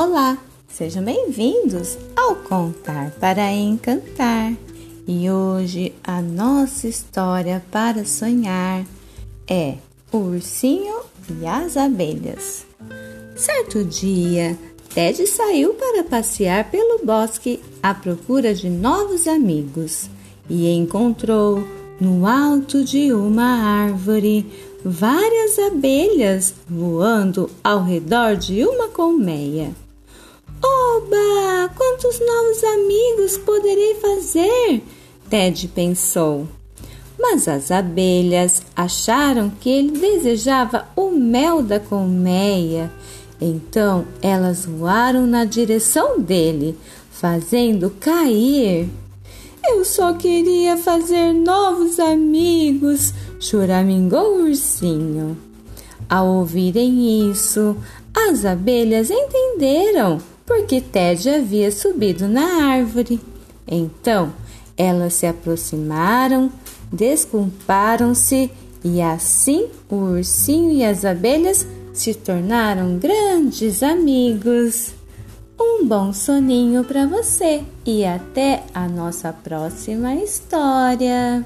Olá, sejam bem-vindos ao Contar para Encantar. E hoje a nossa história para sonhar é O Ursinho e as Abelhas. Certo dia, Ted saiu para passear pelo bosque à procura de novos amigos e encontrou no alto de uma árvore várias abelhas voando ao redor de uma colmeia. Oba! Quantos novos amigos poderei fazer? Ted pensou. Mas as abelhas acharam que ele desejava o mel da colmeia. Então elas voaram na direção dele, fazendo cair. Eu só queria fazer novos amigos, choramingou o ursinho. Ao ouvirem isso, as abelhas entenderam porque Ted havia subido na árvore. Então elas se aproximaram, desculparam-se e assim o ursinho e as abelhas se tornaram grandes amigos. Um bom soninho para você e até a nossa próxima história.